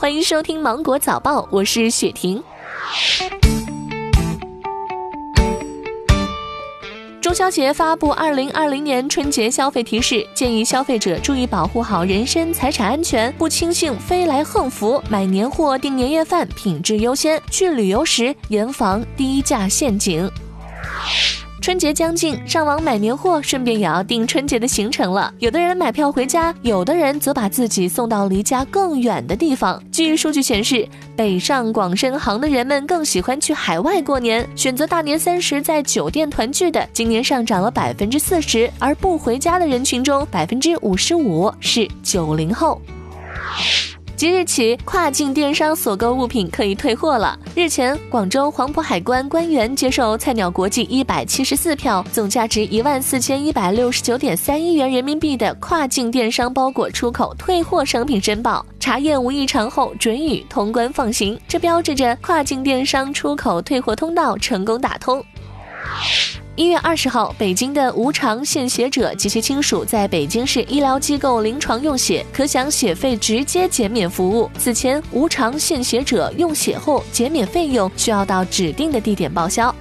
欢迎收听《芒果早报》，我是雪婷。中消协发布二零二零年春节消费提示，建议消费者注意保护好人身财产安全，不轻信飞来横幅，买年货订年夜饭品质优先，去旅游时严防低价陷阱。春节将近，上网买年货，顺便也要订春节的行程了。有的人买票回家，有的人则把自己送到离家更远的地方。据数据显示，北上广深杭的人们更喜欢去海外过年，选择大年三十在酒店团聚的，今年上涨了百分之四十。而不回家的人群中，百分之五十五是九零后。即日起，跨境电商所购物品可以退货了。日前，广州黄埔海关官员接受菜鸟国际一百七十四票、总价值一万四千一百六十九点三一元人民币的跨境电商包裹出口退货商品申报，查验无异常后准予通关放行。这标志着跨境电商出口退货通道成功打通。一月二十号，北京的无偿献血者及其亲属在北京市医疗机构临床用血，可享血费直接减免服务。此前，无偿献血者用血后减免费用需要到指定的地点报销。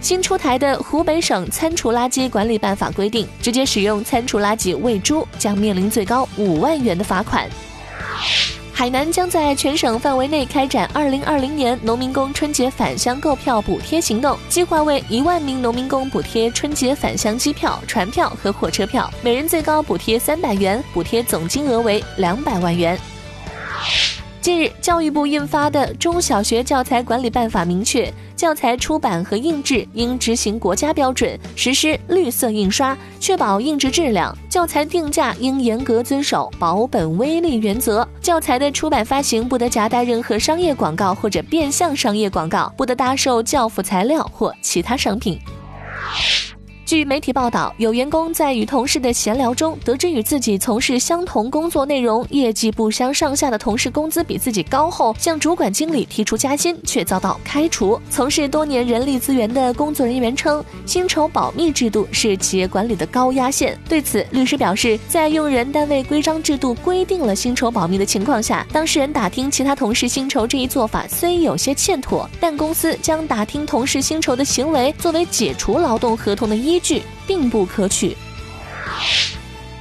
新出台的湖北省餐厨垃圾管理办法规定，直接使用餐厨垃圾喂猪将面临最高五万元的罚款。海南将在全省范围内开展二零二零年农民工春节返乡购票补贴行动，计划为一万名农民工补贴春节返乡机票、船票和火车票，每人最高补贴三百元，补贴总金额为两百万元。近日，教育部印发的《中小学教材管理办法》明确，教材出版和印制应执行国家标准，实施绿色印刷，确保印制质量；教材定价应严格遵守保本微利原则；教材的出版发行不得夹带任何商业广告或者变相商业广告，不得搭售教辅材料或其他商品。据媒体报道，有员工在与同事的闲聊中，得知与自己从事相同工作内容、业绩不相上下的同事工资比自己高后，向主管经理提出加薪，却遭到开除。从事多年人力资源的工作人员称，薪酬保密制度是企业管理的高压线。对此，律师表示，在用人单位规章制度规定了薪酬保密的情况下，当事人打听其他同事薪酬这一做法虽有些欠妥，但公司将打听同事薪酬的行为作为解除劳动合同的依。据并不可取。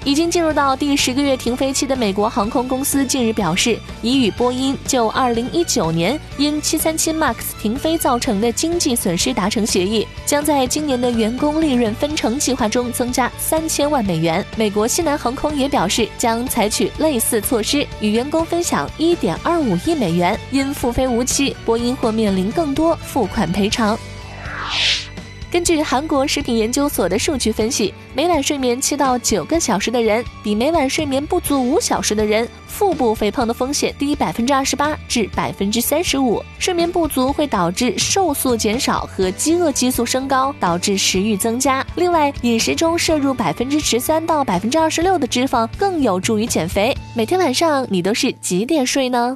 已经进入到第十个月停飞期的美国航空公司近日表示，已与波音就2019年因737 MAX 停飞造成的经济损失达成协议，将在今年的员工利润分成计划中增加三千万美元。美国西南航空也表示，将采取类似措施，与员工分享1.25亿美元。因复飞无期，波音或面临更多付款赔偿。根据韩国食品研究所的数据分析，每晚睡眠七到九个小时的人，比每晚睡眠不足五小时的人，腹部肥胖的风险低百分之二十八至百分之三十五。睡眠不足会导致瘦素减少和饥饿激素升高，导致食欲增加。另外，饮食中摄入百分之十三到百分之二十六的脂肪更有助于减肥。每天晚上你都是几点睡呢？